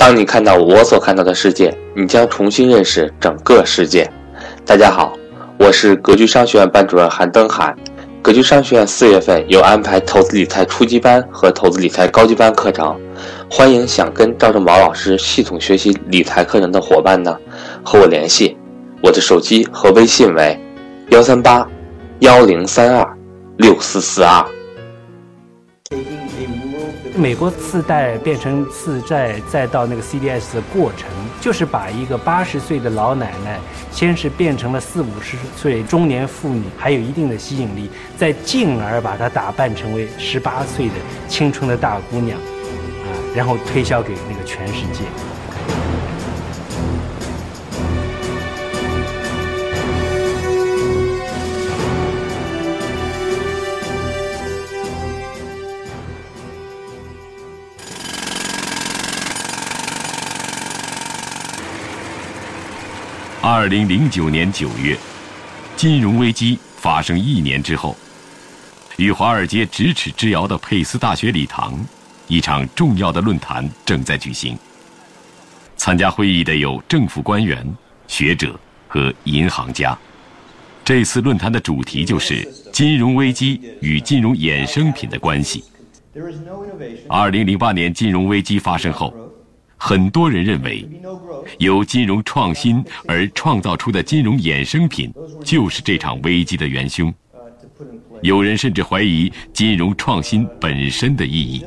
当你看到我所看到的世界，你将重新认识整个世界。大家好，我是格局商学院班主任韩登海。格局商学院四月份有安排投资理财初级班和投资理财高级班课程，欢迎想跟赵正宝老师系统学习理财课程的伙伴呢，和我联系。我的手机和微信为幺三八幺零三二六四四二。美国次贷变成次债，再到那个 CDS 的过程，就是把一个八十岁的老奶奶，先是变成了四五十岁中年妇女，还有一定的吸引力，再进而把她打扮成为十八岁的青春的大姑娘，啊，然后推销给那个全世界。二零零九年九月，金融危机发生一年之后，与华尔街咫尺之遥的佩斯大学礼堂，一场重要的论坛正在举行。参加会议的有政府官员、学者和银行家。这次论坛的主题就是金融危机与金融衍生品的关系。二零零八年金融危机发生后。很多人认为，由金融创新而创造出的金融衍生品就是这场危机的元凶。有人甚至怀疑金融创新本身的意义。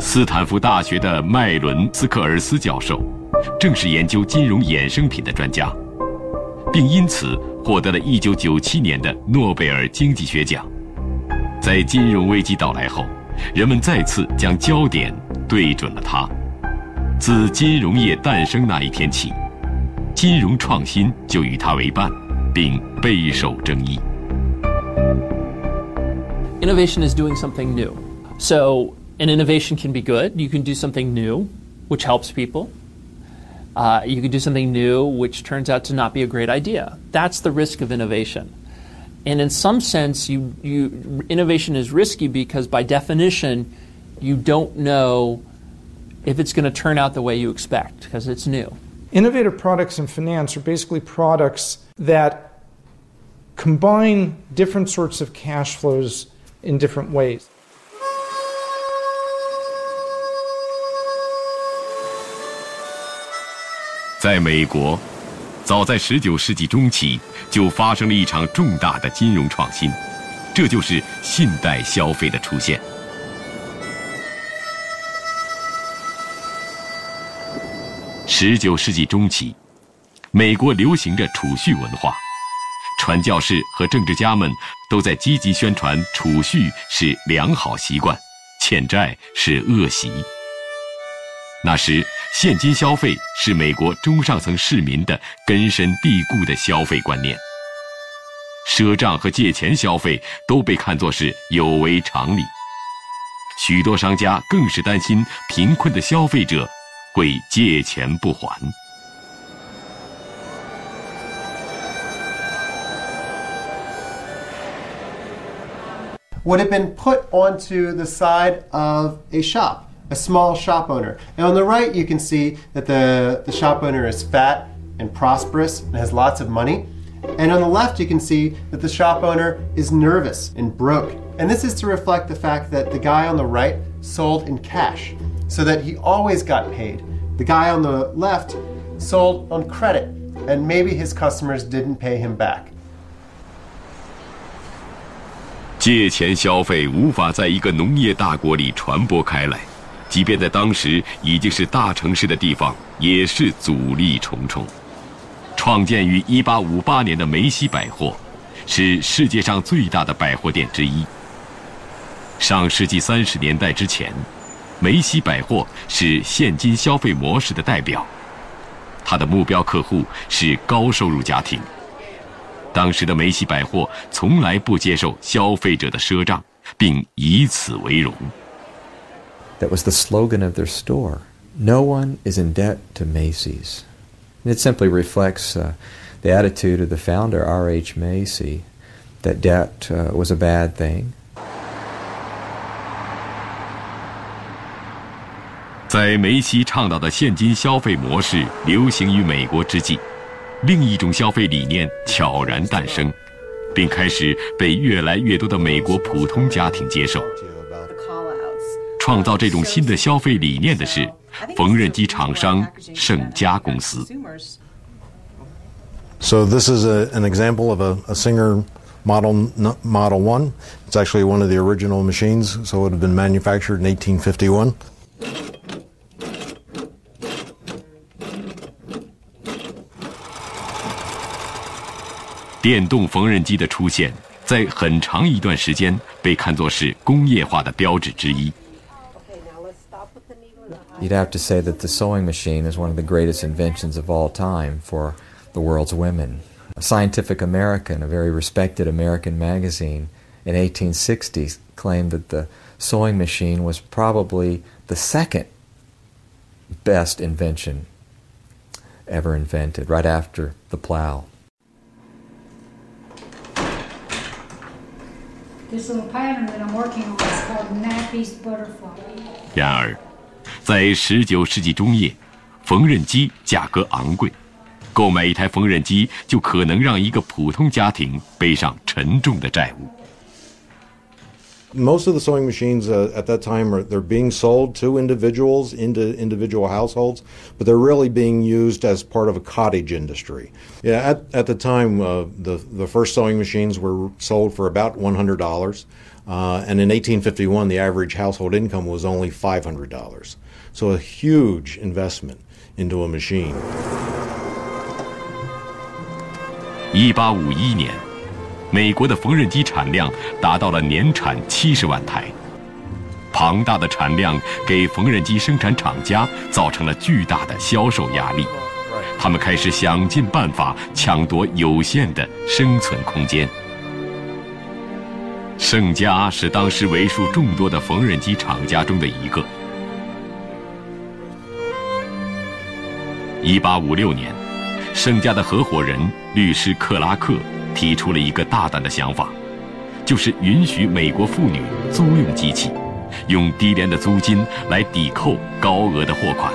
斯坦福大学的麦伦斯克尔斯教授，正是研究金融衍生品的专家，并因此获得了一九九七年的诺贝尔经济学奖。在金融危机到来后，人们再次将焦点对准了他。自金融业诞生那一天起，金融创新就与它为伴，并备受争议。Innovation is doing something new. So, an innovation can be good. You can do something new, which helps people. Uh, you can do something new, which turns out to not be a great idea. That's the risk of innovation. And in some sense, you, you, innovation is risky because, by definition, you don't know if it's going to turn out the way you expect because it's new. Innovative products in finance are basically products that combine different sorts of cash flows in different ways. 在美国，早在19世纪中期就发生了一场重大的金融创新，这就是信贷消费的出现。 十九世纪中期，美国流行着储蓄文化，传教士和政治家们都在积极宣传储蓄是良好习惯，欠债是恶习。那时，现金消费是美国中上层市民的根深蒂固的消费观念，赊账和借钱消费都被看作是有违常理。许多商家更是担心贫困的消费者。会借钱不还。would have been put onto the side of a shop, a small shop owner. And on the right, you can see that the, the shop owner is fat and prosperous and has lots of money. And on the left, you can see that the shop owner is nervous and broke. And this is to reflect the fact that the guy on the right sold in cash so that he always got paid. The guy on the left sold on credit, and maybe his customers didn't pay him back. 借钱消费无法在一个农业大国里传播开来，即便在当时已经是大城市的地方，也是阻力重重。创建于1858年的梅西百货，是世界上最大的百货店之一。上世纪三十年代之前。梅西百货是现金消费模式的代表，它的目标客户是高收入家庭。当时的梅西百货从来不接受消费者的赊账，并以此为荣。That was the slogan of their store. No one is in debt to Macy's. It simply reflects uh, the attitude of the founder, R.H. Macy, that debt uh, was a bad thing. 在梅西倡导的现金消费模式流行于美国之际，另一种消费理念悄然诞生，并开始被越来越多的美国普通家庭接受。创造这种新的消费理念的是缝纫机厂商盛家公司。So this is a, an example of a, a Singer Model Model One. It's actually one of the original machines, so it have been manufactured in 1851. 电动缝纫机的出现，在很长一段时间被看作是工业化的标志之一。You'd have to say that the sewing machine is one of the greatest inventions of all time for the world's women. Scientific American, a very respected American magazine, in 1860 claimed that the sewing machine was probably the second best invention ever invented, right after the plow. 然而，在十九世纪中叶，缝纫机价格昂贵，购买一台缝纫机就可能让一个普通家庭背上沉重的债务。most of the sewing machines uh, at that time are they're being sold to individuals into individual households, but they're really being used as part of a cottage industry. Yeah, at, at the time, uh, the the first sewing machines were sold for about one hundred dollars, uh, and in 1851, the average household income was only five hundred dollars. So a huge investment into a machine. 一八五一年。 美国的缝纫机产量达到了年产七十万台，庞大的产量给缝纫机生产厂家造成了巨大的销售压力，他们开始想尽办法抢夺有限的生存空间。盛家是当时为数众多的缝纫机厂家中的一个。一八五六年，盛家的合伙人律师克拉克。提出了一个大胆的想法，就是允许美国妇女租用机器，用低廉的租金来抵扣高额的货款。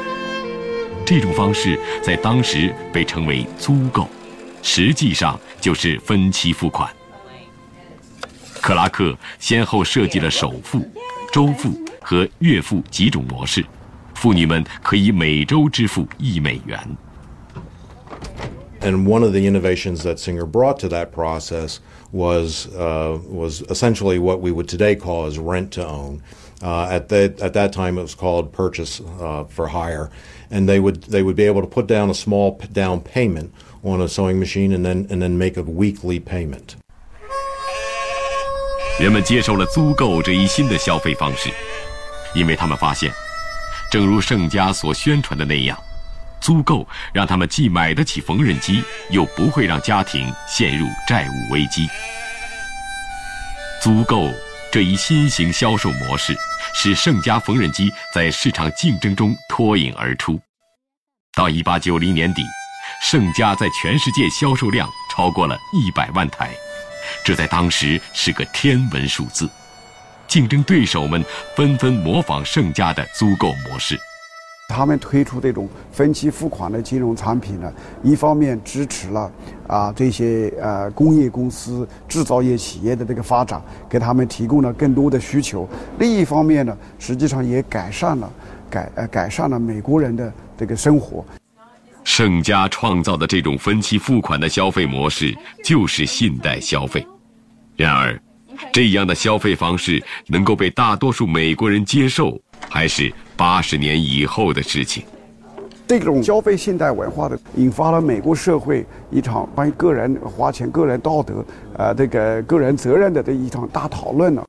这种方式在当时被称为租购，实际上就是分期付款。克拉克先后设计了首付、周付和月付几种模式，妇女们可以每周支付一美元。And one of the innovations that Singer brought to that process was uh, was essentially what we would today call as rent to own. Uh, at that at that time, it was called purchase uh, for hire, and they would they would be able to put down a small down payment on a sewing machine and then and then make a weekly payment. 人们接受了租购这一新的消费方式，因为他们发现，正如盛家所宣传的那样。 租购让他们既买得起缝纫机，又不会让家庭陷入债务危机。租购这一新型销售模式，使盛家缝纫机在市场竞争中脱颖而出。到1890年底，盛家在全世界销售量超过了一百万台，这在当时是个天文数字。竞争对手们纷纷模仿盛家的租购模式。他们推出这种分期付款的金融产品呢，一方面支持了啊这些呃工业公司、制造业企业的这个发展，给他们提供了更多的需求；另一方面呢，实际上也改善了改呃改善了美国人的这个生活。盛家创造的这种分期付款的消费模式就是信贷消费，然而，这样的消费方式能够被大多数美国人接受，还是？八十年以后的事情，这种消费现代文化的，引发了美国社会一场关于个人花钱、个人道德、呃，这个个人责任的这一场大讨论了。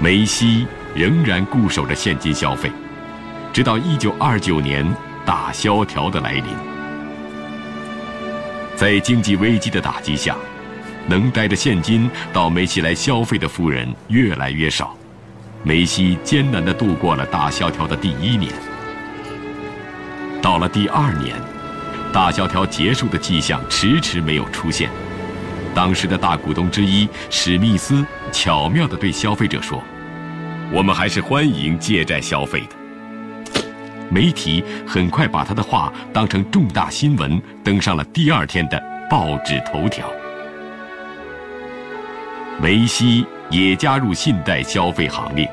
梅西仍然固守着现金消费，直到一九二九年大萧条的来临。在经济危机的打击下，能带着现金到梅西来消费的富人越来越少。梅西艰难地度过了大萧条的第一年。到了第二年，大萧条结束的迹象迟迟没有出现。当时的大股东之一史密斯巧妙地对消费者说：“我们还是欢迎借债消费的。”媒体很快把他的话当成重大新闻，登上了第二天的报纸头条。梅西也加入信贷消费行列，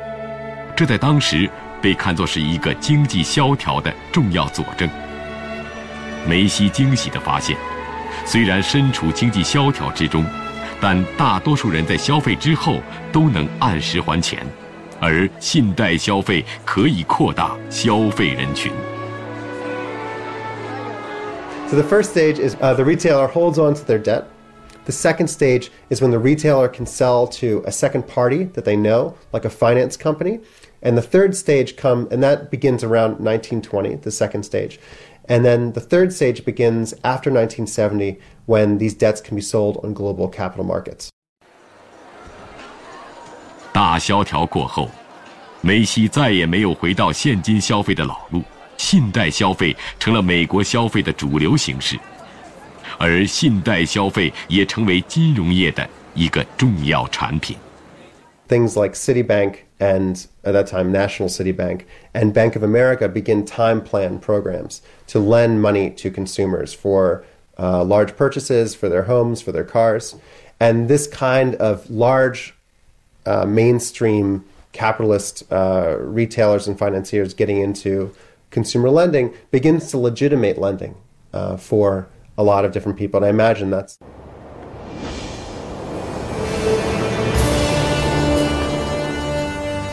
这在当时被看作是一个经济萧条的重要佐证。梅西惊喜地发现，虽然身处经济萧条之中，但大多数人在消费之后都能按时还钱，而信贷消费可以扩大消费人群。So the first stage is uh, the retailer holds on to their debt. The second stage is when the retailer can sell to a second party that they know, like a finance company. And the third stage come, and that begins around 1920, the second stage. And then the third stage begins after 1970 when these debts can be sold on global capital markets. 大萧条过后，梅西再也没有回到现金消费的老路，信贷消费成了美国消费的主流形式。而信贷消费也成为金融业的一个重要产品。Things like Citibank and at that time National Citibank and Bank of America begin time plan programs to lend money to consumers for uh, large purchases, for their homes, for their cars. And this kind of large uh, mainstream capitalist uh, retailers and financiers getting into consumer lending begins to legitimate lending uh, for a lot of different people. And I imagine that's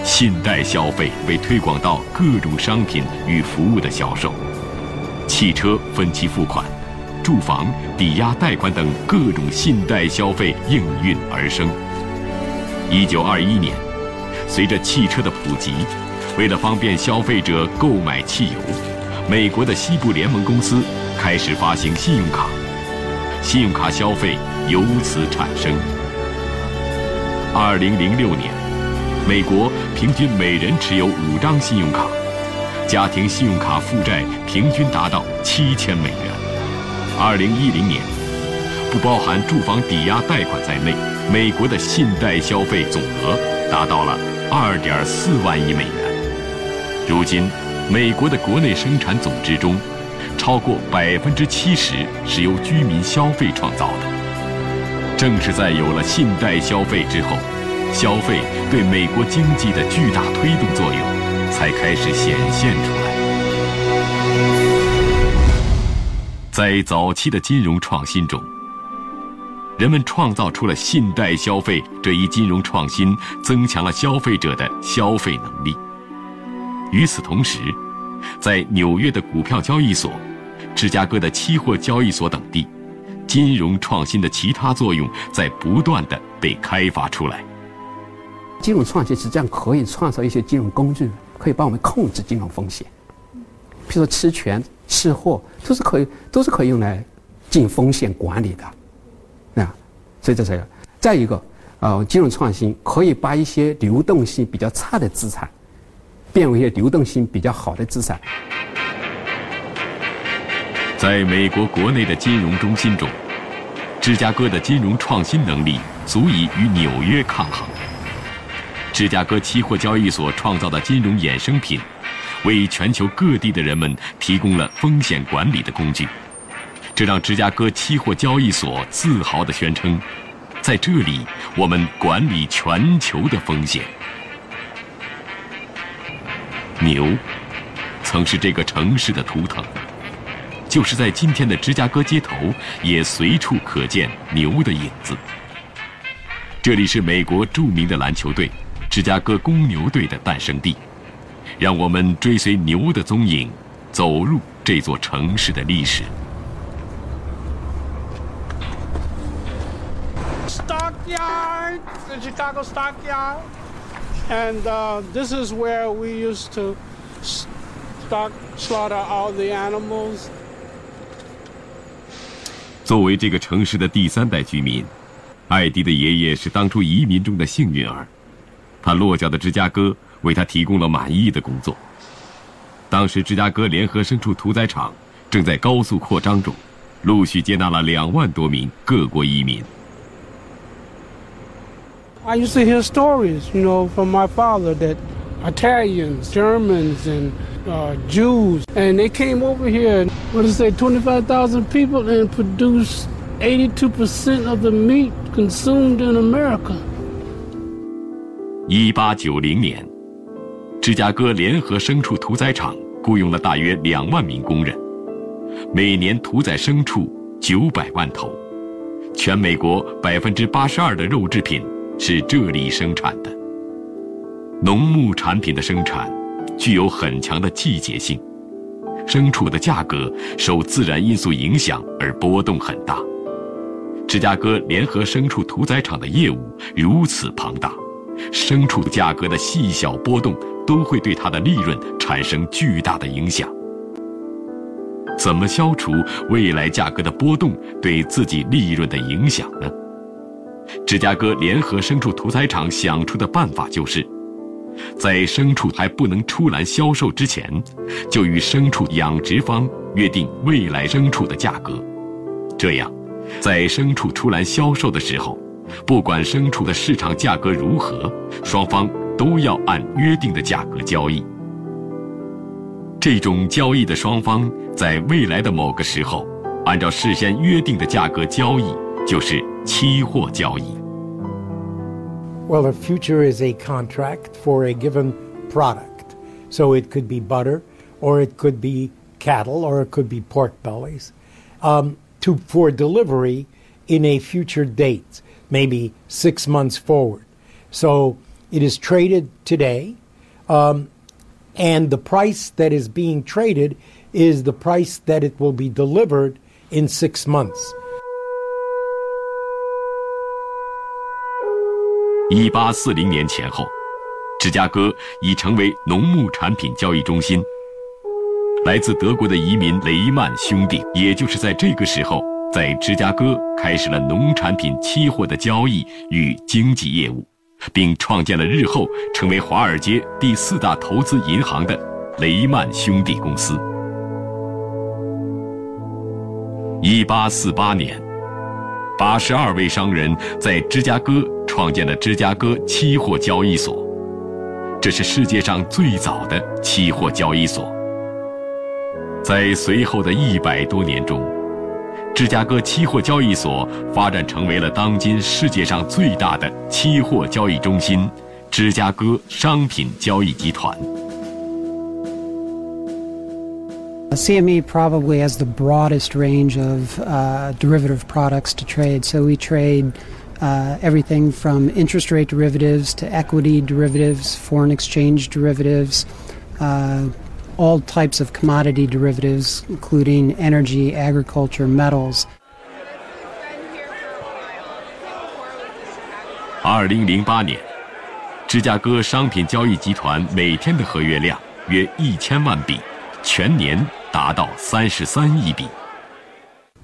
信贷消费被推广到各种商品与服务的销售，汽车分期付款、住房抵押贷款等各种信贷消费应运而生。 一九二一年，随着汽车的普及，为了方便消费者购买汽油，美国的西部联盟公司开始发行信用卡，信用卡消费由此产生。二零零六年，美国平均每人持有五张信用卡，家庭信用卡负债平均达到七千美元。二零一零年，不包含住房抵押贷款在内，美国的信贷消费总额达到了二点四万亿美元。如今，美国的国内生产总值中，超过百分之七十是由居民消费创造的。正是在有了信贷消费之后，消费对美国经济的巨大推动作用才开始显现出来。在早期的金融创新中，人们创造出了信贷消费这一金融创新，增强了消费者的消费能力。与此同时，在纽约的股票交易所、芝加哥的期货交易所等地，金融创新的其他作用在不断的被开发出来。金融创新实际上可以创造一些金融工具，可以帮我们控制金融风险。比如说期权、期货，都是可以，都是可以用来进风险管理的，啊，所以这是再一个，呃，金融创新可以把一些流动性比较差的资产，变为一些流动性比较好的资产。在美国国内的金融中心中，芝加哥的金融创新能力足以与纽约抗衡。芝加哥期货交易所创造的金融衍生品，为全球各地的人们提供了风险管理的工具。这让芝加哥期货交易所自豪地宣称：“在这里，我们管理全球的风险。”牛，曾是这个城市的图腾，就是在今天的芝加哥街头，也随处可见牛的影子。这里是美国著名的篮球队。芝加哥公牛队的诞生地，让我们追随牛的踪影，走入这座城市的历史。andjetagostockyeahandthisiswhereweusedtostuckslaughteralltheanimals 作为这个城市的第三代居民艾迪的爷爷是当初移民中的幸运儿。他落脚的芝加哥为他提供了满意的工作。当时芝加哥联合牲畜屠宰场正在高速扩张中陆续接纳了两万多名各国移民。I used to hear stories, you know, from my father that Italians, Germans, and uh, Jews, and they came over here, what did say, 25,000 people, and produced 82% of the meat consumed in America. 一八九零年，芝加哥联合牲畜屠宰场雇佣了大约两万名工人，每年屠宰牲畜九百万头，全美国百分之八十二的肉制品是这里生产的。农牧产品的生产具有很强的季节性，牲畜的价格受自然因素影响而波动很大。芝加哥联合牲畜屠宰场的业务如此庞大，牲畜价格的细小波动都会对它的利润产生巨大的影响。怎么消除未来价格的波动对自己利润的影响呢？芝加哥联合牲畜屠宰场想出的办法就是。在牲畜还不能出栏销售之前，就与牲畜养殖方约定未来牲畜的价格。这样，在牲畜出栏销售的时候，不管牲畜的市场价格如何，双方都要按约定的价格交易。这种交易的双方在未来的某个时候，按照事先约定的价格交易，就是期货交易。Well, a future is a contract for a given product. So it could be butter, or it could be cattle, or it could be pork bellies, um, to, for delivery in a future date, maybe six months forward. So it is traded today, um, and the price that is being traded is the price that it will be delivered in six months. 一八四零年前后，芝加哥已成为农牧产品交易中心。来自德国的移民雷曼兄弟，也就是在这个时候，在芝加哥开始了农产品期货的交易与经纪业务，并创建了日后成为华尔街第四大投资银行的雷曼兄弟公司。一八四八年，八十二位商人在芝加哥。创建了芝加哥期货交易所，这是世界上最早的期货交易所。在随后的一百多年中，芝加哥期货交易所发展成为了当今世界上最大的期货交易中心——芝加哥商品交易集团。CME probably has the broadest range of uh, derivative products to trade. So we trade uh, everything from interest rate derivatives to equity derivatives, foreign exchange derivatives, uh, all types of commodity derivatives, including energy, agriculture, metals. 二零零八年，芝加哥商品交易集团每天的合约量约一千万笔，全年达到三十三亿笔。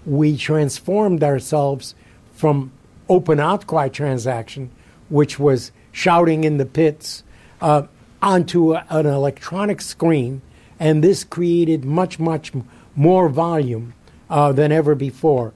We transformed ourselves from open outcry transaction, which was shouting in the pits, uh, onto a, an electronic screen, and this created much, much more volume uh, than ever before.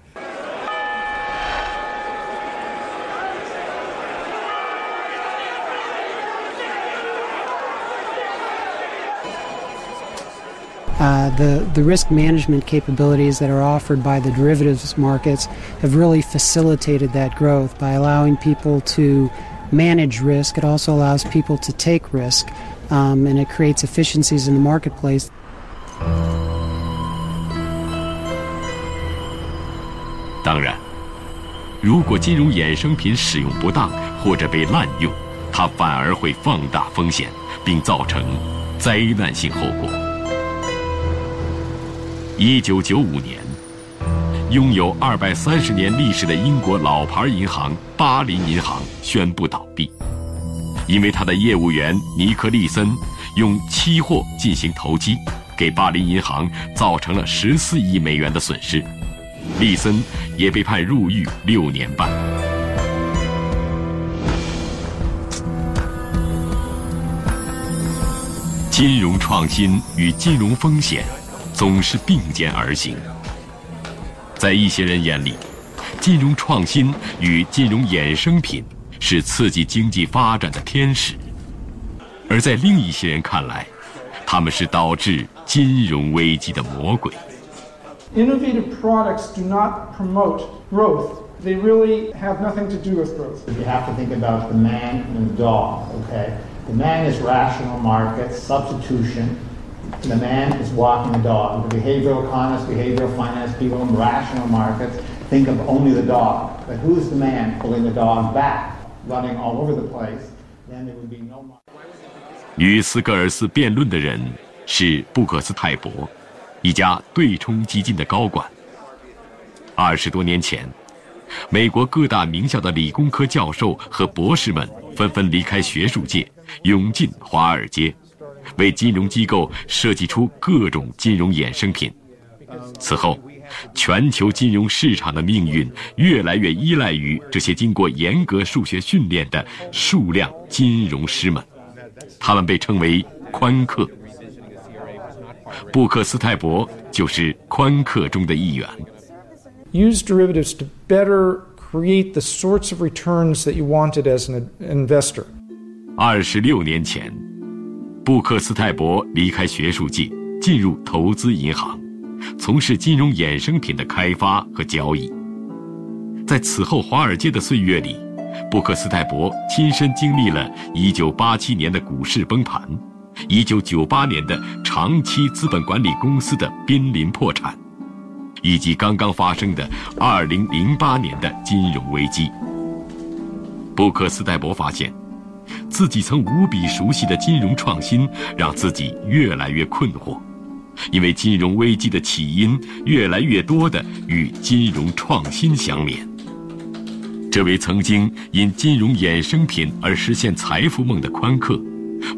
Uh, the, the risk management capabilities that are offered by the derivatives markets have really facilitated that growth by allowing people to manage risk. It also allows people to take risk, um, and it creates efficiencies in the marketplace. 当然，如果金融衍生品使用不当或者被滥用，它反而会放大风险，并造成灾难性后果。 一九九五年，拥有二百三十年历史的英国老牌银行巴林银行宣布倒闭，因为他的业务员尼克利森用期货进行投机，给巴林银行造成了十四亿美元的损失。利森也被判入狱六年半。金融创新与金融风险。总是并肩而行。在一些人眼里，金融创新与金融衍生品是刺激经济发展的天使，而在另一些人看来，他们是导致金融危机的魔鬼。Innovative products do not promote growth. They really have nothing to do with growth. You have to think about the man and the dog, okay? The man is rational markets, substitution. The man is walking the dog. The behavioral economists, behavioral finance people in rational markets think of only the dog. But who's the man pulling the dog back, running all over the place? Then there would be no more. 与斯格尔斯辩论的人是布克斯泰博，一家对冲基金的高管。二十多年前，美国各大名校的理工科教授和博士们纷纷离开学术界，涌进华尔街，为金融机构设计出各种金融衍生品。此后，全球金融市场的命运越来越依赖于这些经过严格数学训练的数量金融师们，他们被称为宽客。布克斯泰伯就是宽客中的一员。Use derivatives to better create the sorts of returns that you wanted as an investor. 二十六年前，布克斯泰伯离开学术界，进入投资银行，从事金融衍生品的开发和交易。在此后华尔街的岁月里，布克斯泰伯亲身经历了1987年的股市崩盘，1998年的长期资本管理公司的濒临破产。以及刚刚发生的2008年的金融危机，布克斯泰伯发现，自己曾无比熟悉的金融创新让自己越来越困惑，因为金融危机的起因越来越多的与金融创新相连。这位曾经因金融衍生品而实现财富梦的宽客，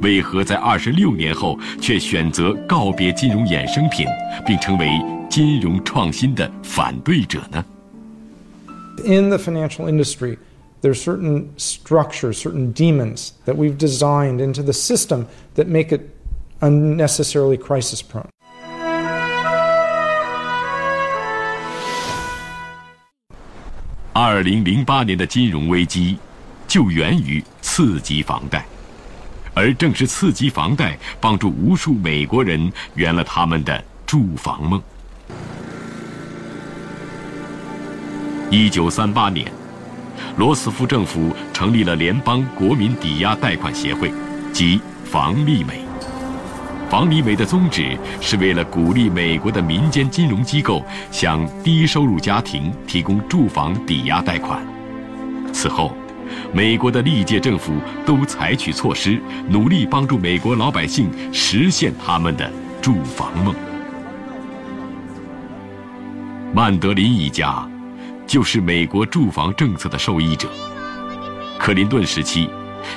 为何在26年后却选择告别金融衍生品，并成为？金融创新的反对者呢？In the financial industry, there are certain structures, certain demons that we've designed into the system that make it unnecessarily crisis prone. 二零零八年的金融危机就源于次级房贷，而正是次级房贷帮助无数美国人圆了他们的住房梦。一九三八年，罗斯福政府成立了联邦国民抵押贷款协会，即房利美。房利美的宗旨是为了鼓励美国的民间金融机构向低收入家庭提供住房抵押贷款。此后，美国的历届政府都采取措施，努力帮助美国老百姓实现他们的住房梦。曼德林一家。就是美国住房政策的受益者。克林顿时期，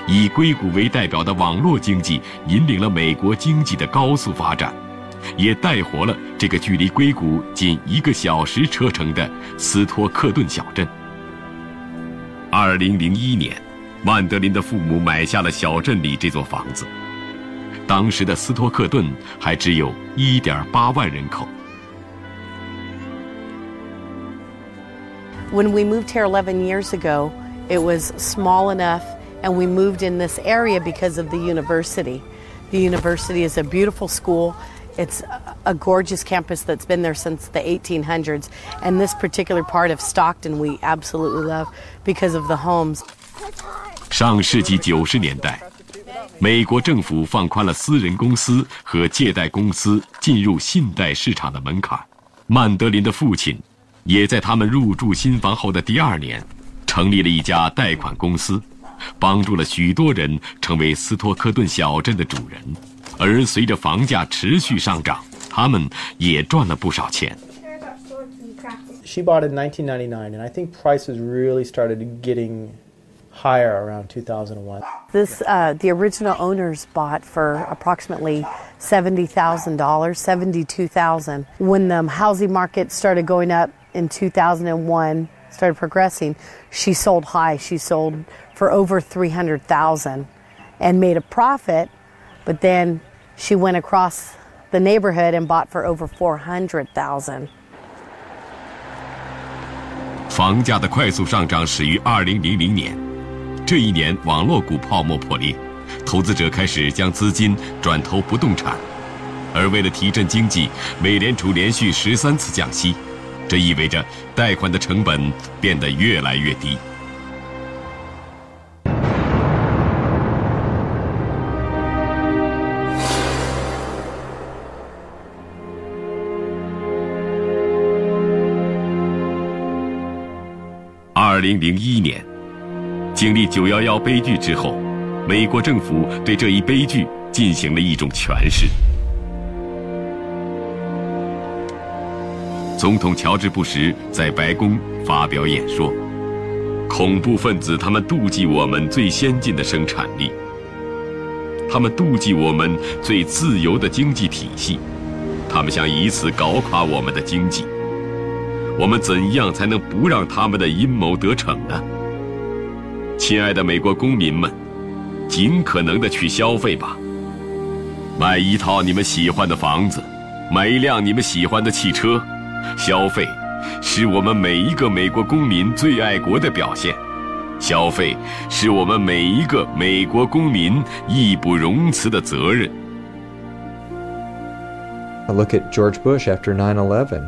以硅谷为代表的网络经济引领了美国经济的高速发展，也带活了这个距离硅谷仅一个小时车程的斯托克顿小镇。二零零一年，曼德林的父母买下了小镇里这座房子。当时的斯托克顿还只有一点八万人口。When we moved here 11 years ago, it was small enough, and we moved in this area because of the university. The university is a beautiful school. It's a gorgeous campus that's been there since the 1800s. And this particular part of Stockton we absolutely love because of the homes. 上世纪九十年代，美国政府放宽了私人公司和借贷公司进入信贷市场的门槛。曼德林的父亲 也在他们入住新房后的第二年，成立了一家贷款公司，帮助了许多人成为斯托克顿小镇的主人。而随着房价持续上涨，他们也赚了不少钱。She bought in 1999, and I think prices really started getting higher around 2001. This, uh, the original owners bought for approximately seventy thousand dollars, seventy-two thousand. When the housing market started going up in 2001 started progressing, she sold high. She sold for over 300,000 and made a profit, but then she went across the neighborhood and bought for over 400,000. 房价的快速上涨始于2000年， 这一年网络股泡沫破裂，投资者开始将资金转投不动产，而为了提振经济，美联储连续十三次降息， 这意味着贷款的成本变得越来越低。二零零一年，经历九幺幺悲剧之后，美国政府对这一悲剧进行了一种诠释。总统乔治·布什在白宫发表演说：“恐怖分子他们妒忌我们最先进的生产力，他们妒忌我们最自由的经济体系，他们想以此搞垮我们的经济。”我们怎样才能不让他们的阴谋得逞呢？亲爱的美国公民们，尽可能的去消费吧，买一套你们喜欢的房子，买一辆你们喜欢的汽车。消费，是我们每一个美国公民最爱国的表现。消费，是我们每一个美国公民义不容辞的责任。I look at George Bush after 9/11.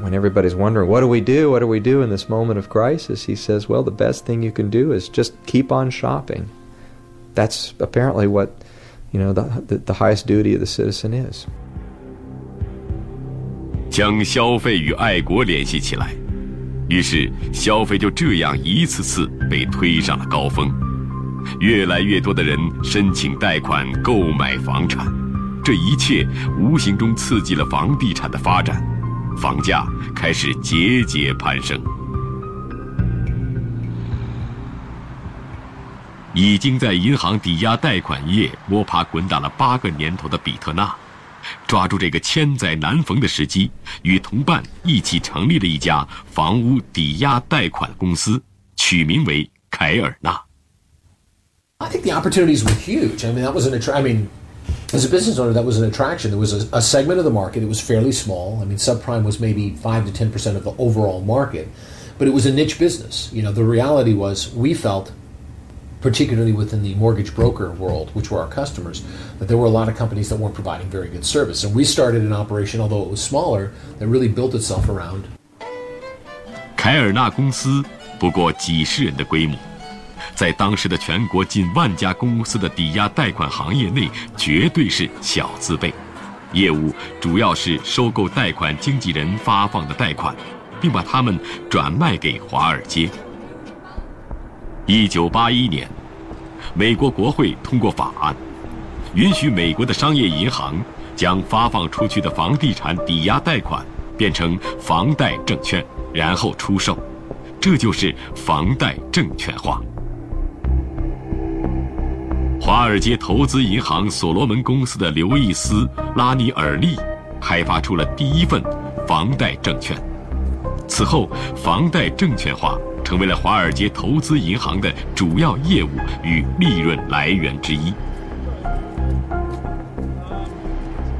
when everybody's wondering, what do we do? What do we do in this moment of crisis? He says, well, the best thing you can do is just keep on shopping. That's apparently what, you know, the, the, the highest duty of the citizen is. 将消费与爱国联系起来，于是消费就这样一次次被推上了高峰。越来越多的人申请贷款购买房产，这一切无形中刺激了房地产的发展。房价开始节节攀升。已经在银行抵押贷款业摸爬滚打了八个年头的比特纳，抓住这个千载难逢的时机，与同伴一起成立了一家房屋抵押贷款公司，取名为凯尔纳。I think the opportunities were huge. I mean, that was an I mean. as a business owner, that was an attraction. There was a, a, segment of the market. It was fairly small. I mean, subprime was maybe five to ten percent of the overall market, but it was a niche business. You know, the reality was we felt, particularly within the mortgage broker world, which were our customers, that there were a lot of companies that weren't providing very good service. And we started an operation, although it was smaller, that really built itself around. 凯尔纳公司不过几十人的规模。在当时的全国近万家公司的抵押贷款行业内，绝对是小字辈。业务主要是收购贷款经纪人发放的贷款，并把它们转卖给华尔街。一九八一年，美国国会通过法案，允许美国的商业银行将发放出去的房地产抵押贷款变成房贷证券，然后出售。这就是房贷证券化。华尔街投资银行所罗门公司的刘易斯·拉尼尔利开发出了第一份房贷证券。此后，房贷证券化成为了华尔街投资银行的主要业务与利润来源之一。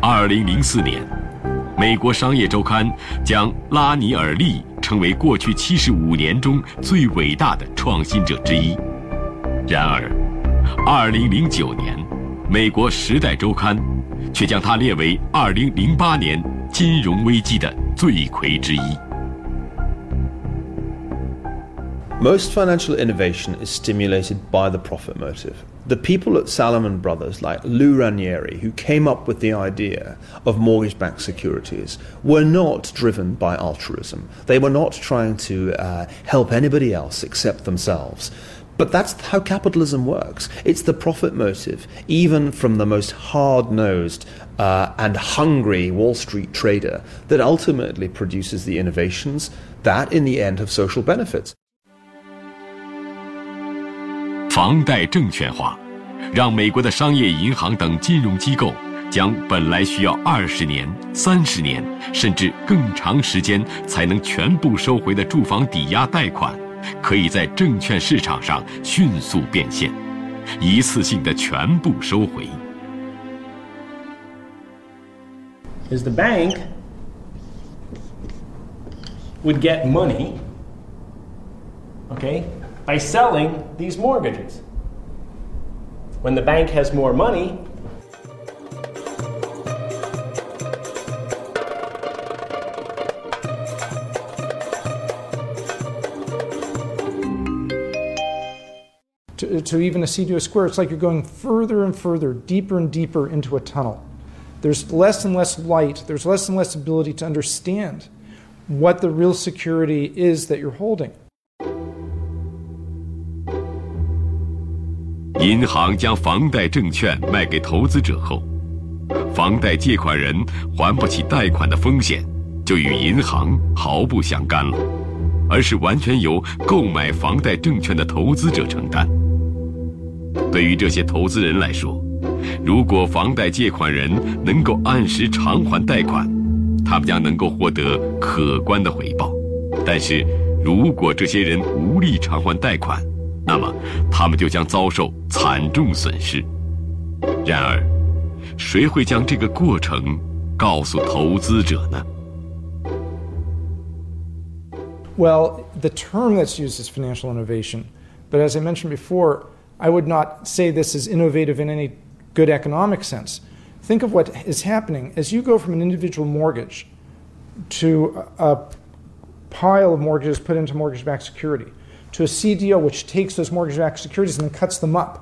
二零零四年，美国商业周刊将拉尼尔利称为过去七十五年中最伟大的创新者之一。然而，二零零九年，美国《时代周刊》却将他列为二零零八年金融危机的罪魁之一。Most financial innovation is stimulated by the profit motive. The people at Salomon Brothers, like Lou Ranieri, who came up with the idea of mortgage backed securities, were not driven by altruism. They were not trying to uh, help anybody else except themselves. But that's how capitalism works. It's the profit motive, even from the most hard nosed uh, and hungry Wall Street trader, that ultimately produces the innovations that, in the end, have social benefits. 房贷证券化，让美国的商业银行等金融机构将本来需要二十年、三十年，甚至更长时间才能全部收回的住房抵押贷款。可以在证券市场上迅速变现，一次性的全部收回。Is the bank would get money, okay, by selling these mortgages. When the bank has more money, to, to a square, it's like you're going further and further, deeper and deeper into a tunnel. There's less and less light, there's less and less ability to understand what the real security is that you're holding. 银行将房贷证券卖给投资者后，房贷借款人还不起贷款的风险就与银行毫不相干了，而是完全由购买房贷证券的投资者承担。对于这些投资人来说，如果房贷借款人能够按时偿还贷款，他们将能够获得可观的回报；但是，如果这些人无力偿还贷款，那么他们就将遭受惨重损失。然而，谁会将这个过程告诉投资者呢？Well, the term that's used is financial innovation, but as I mentioned before. I would not say this is innovative in any good economic sense. Think of what is happening as you go from an individual mortgage to a pile of mortgages put into mortgage backed security to a CDO which takes those mortgage backed securities and then cuts them up.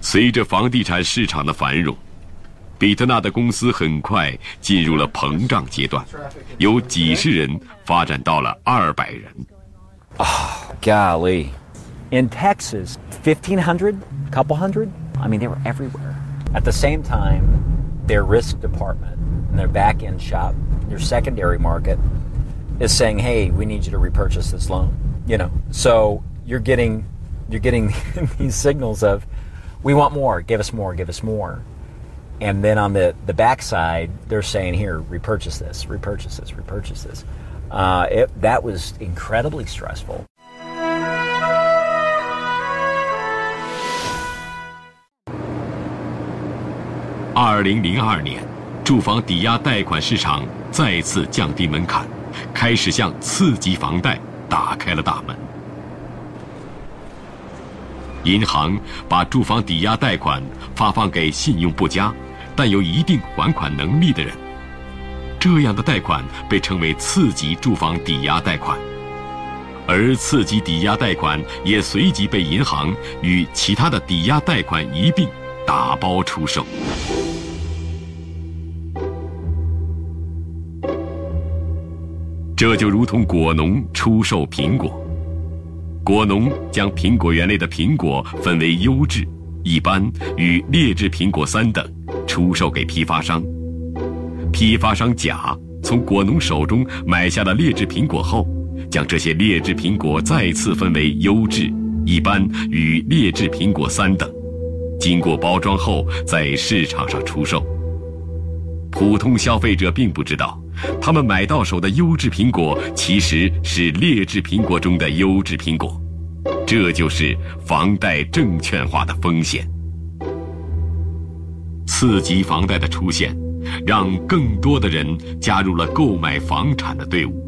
随着房地产市场的繁荣，比特纳的公司很快进入了膨胀阶段，由几十人发展到了二百人。Oh, golly. In Texas, 1,500, couple hundred? I mean, they were everywhere. At the same time, their risk department and their back end shop, their secondary market, is saying, hey, we need you to repurchase this loan. You know, so you're getting you're getting these signals of we want more, give us more, give us more. And then on the, the backside, they're saying, here, repurchase this, repurchase this, repurchase this. Uh, it, that was incredibly stressful. 二零零二年，住房抵押贷款市场再次降低门槛， 开始向次级房贷打开了大门。银行把住房抵押贷款发放给信用不佳但有一定还款能力的人。这样的贷款被称为次级住房抵押贷款，而次级抵押贷款也随即被银行与其他的抵押贷款一并打包出售。这就如同果农出售苹果，果农将苹果园内的苹果分为优质、一般与劣质苹果三等，出售给批发商。批发商甲从果农手中买下了劣质苹果后，将这些劣质苹果再次分为优质、一般与劣质苹果三等，经过包装后在市场上出售。普通消费者并不知道，他们买到手的优质苹果其实是劣质苹果中的优质苹果，这就是房贷证券化的风险。次级房贷的出现。让更多的人加入了购买房产的队伍。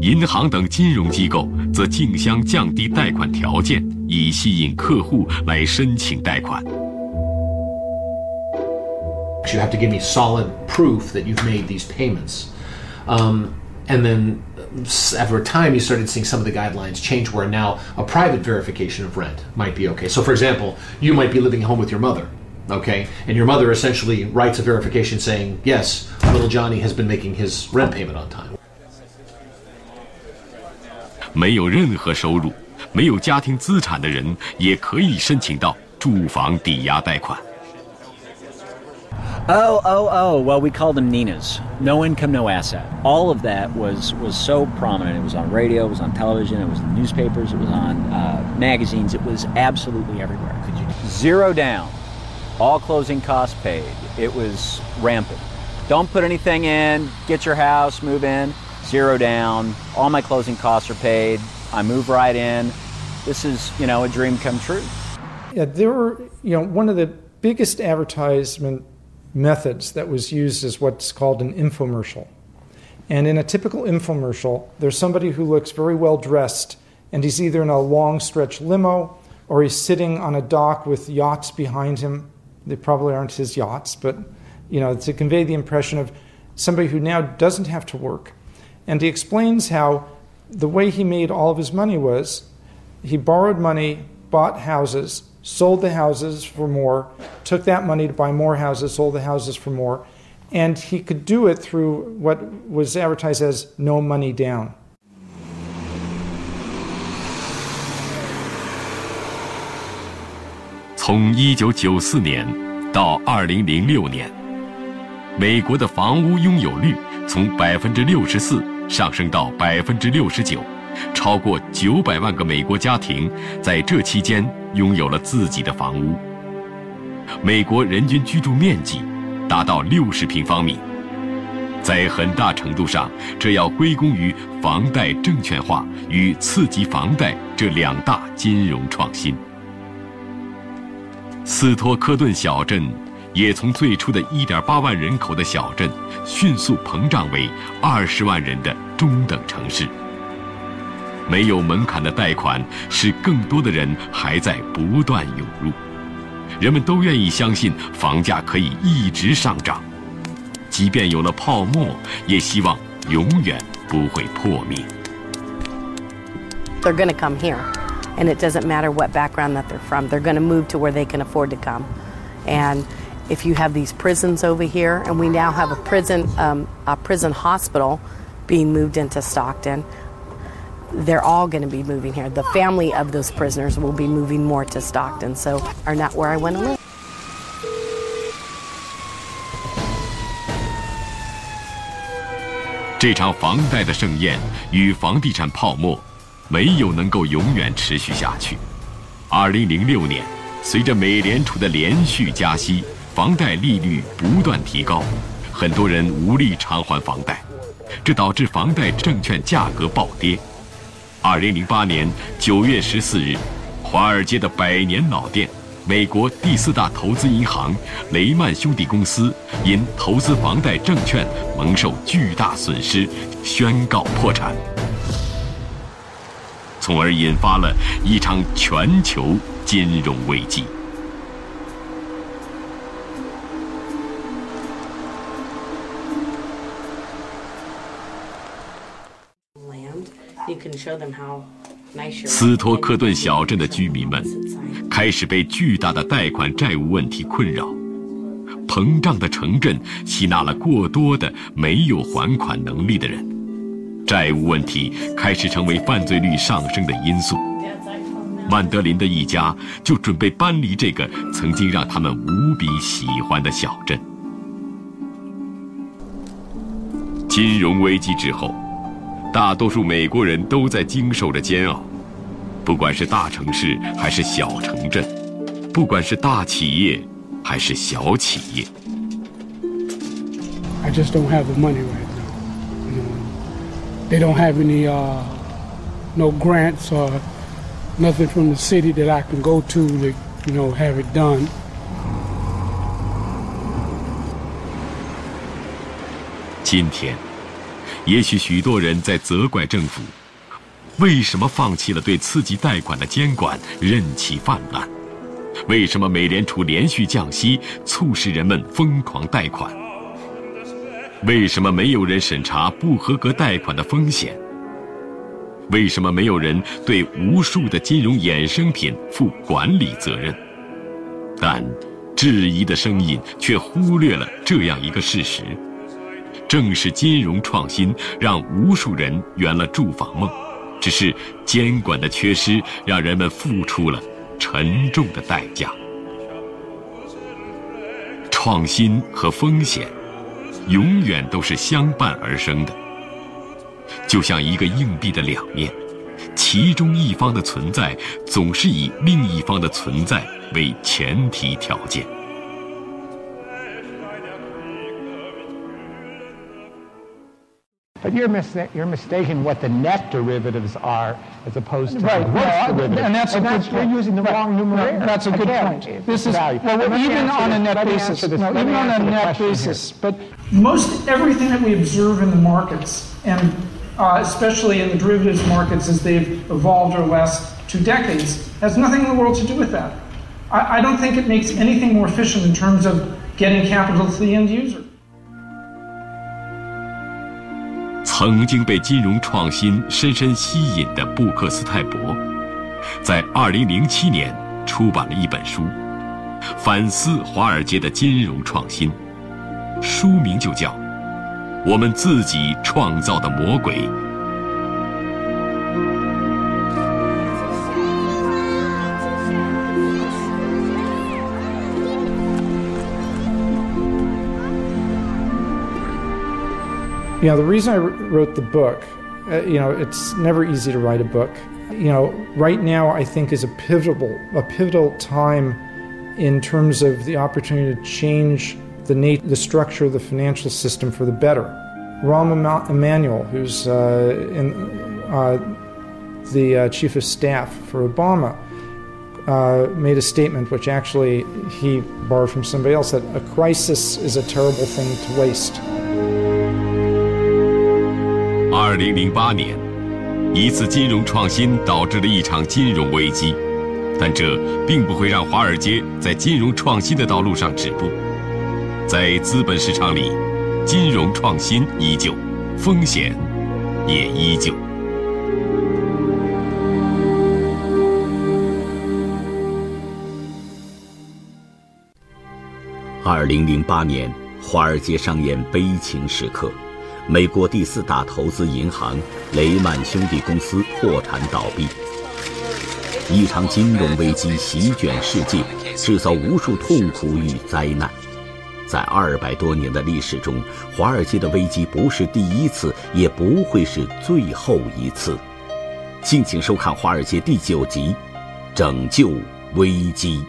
银行等金融机构则竞相降低贷款条件，以吸引客户来申请贷款。You have to give me solid proof that you've made these payments. Um, and then after a time, you started seeing some of the guidelines change where now a private verification of rent might be okay. So, for example, you might be living at home with your mother okay? And your mother essentially writes a verification saying, yes, little Johnny has been making his rent payment on time. 没有任何收入、没有家庭资产的人也可以申请到住房抵押贷款。 Oh, oh, oh. Well, we called them Ninas. No income, no asset. All of that was was so prominent. It was on radio, it was on television, it was in newspapers, it was on uh, magazines. It was absolutely everywhere. Zero down all closing costs paid. It was rampant. Don't put anything in, get your house, move in, zero down. All my closing costs are paid. I move right in. This is, you know, a dream come true. Yeah, there were, you know, one of the biggest advertisement methods that was used is what's called an infomercial. And in a typical infomercial, there's somebody who looks very well dressed, and he's either in a long stretch limo or he's sitting on a dock with yachts behind him. They probably aren't his yachts, but you know, to convey the impression of somebody who now doesn't have to work. And he explains how the way he made all of his money was he borrowed money, bought houses, sold the houses for more, took that money to buy more houses, sold the houses for more, and he could do it through what was advertised as no money down. 从一九九四年到二零零六年，美国的房屋拥有率从百分之六十四上升到百分之六十九， 超过九百万个美国家庭在这期间拥有了自己的房屋。美国人均居住面积达到六十平方米，在很大程度上，这要归功于房贷证券化与次级房贷这两大金融创新。斯托克顿小镇也从最初的一点八万人口的小镇，迅速膨胀为二十万人的中等城市。没有门槛的贷款使更多的人还在不断涌入，人们都愿意相信房价可以一直上涨，即便有了泡沫，也希望永远不会破灭。They're going to come here. and it doesn't matter what background that they're from. They're going to move to where they can afford to come. And if you have these prisons over here, and we now have a prison, um, a prison hospital being moved into Stockton, they're all going to be moving here. The family of those prisoners will be moving more to Stockton, so are not where I want to live. 这场房贷的盛宴与房地产泡沫没有能够永远持续下去。二零零六年，随着美联储的连续加息，房贷利率不断提高，很多人无力偿还房贷，这导致房贷证券价格暴跌。二零零八年九月十四日，华尔街的百年老店——美国第四大投资银行雷曼兄弟公司，因投资房贷证券蒙受巨大损失，宣告破产。从而引发了一场全球金融危机。斯托克顿小镇的居民们开始被巨大的贷款债务问题困扰，膨胀的城镇吸纳了过多的没有还款能力的人。债务问题开始成为犯罪率上升的因素。曼德林的一家就准备搬离这个曾经让他们无比喜欢的小镇。金融危机之后，大多数美国人都在经受着煎熬，不管是大城市还是小城镇，不管是大企业还是小企业。I just don't have the money right. now. they don't have any uh, no grants or nothing from the city that I can go to to you know have it done. 今天，也许许多人在责怪政府，为什么放弃了对刺激贷款的监管，任其泛滥？为什么美联储连续降息，促使人们疯狂贷款？为什么没有人审查不合格贷款的风险？为什么没有人对无数的金融衍生品负管理责任？但质疑的声音却忽略了这样一个事实：正是金融创新让无数人圆了住房梦，只是监管的缺失让人们付出了沉重的代价。创新和风险。永远都是相伴而生的，就像一个硬币的两面，其中一方的存在总是以另一方的存在为前提条件。But you're, mis- you're mistaken what the net derivatives are as opposed to right, the gross no, derivatives. and that's a good You're point. using the Right, wrong numerator. no, that's a good Again, point. This is value. well, Let even on a net basis. No, even on a net here. basis. But Most everything that we observe in the markets, and uh, especially in the derivatives markets as they've evolved over the last two decades, has nothing in the world to do with that. I, I don't think it makes anything more efficient in terms of getting capital to the end user. 曾经被金融创新深深吸引的布克斯泰伯，在2007年出版了一本书，反思华尔街的金融创新，书名就叫《我们自己创造的魔鬼》。You know, the reason I wrote the book, uh, you know, it's never easy to write a book. You know, right now I think is a pivotal, a pivotal time in terms of the opportunity to change the nat- the structure of the financial system for the better. Rahm Emanuel, who's uh, in, uh, the uh, chief of staff for Obama, uh, made a statement which actually he borrowed from somebody else that a crisis is a terrible thing to waste. 二零零八年，一次金融创新导致了一场金融危机，但这并不会让华尔街在金融创新的道路上止步。在资本市场里，金融创新依旧，风险也依旧。二零零八年，华尔街上演悲情时刻，美国第四大投资银行雷曼兄弟公司破产倒闭，一场金融危机席卷世界，制造无数痛苦与灾难。在二百多年的历史中，华尔街的危机不是第一次，也不会是最后一次。敬请收看《华尔街》第九集：拯救危机。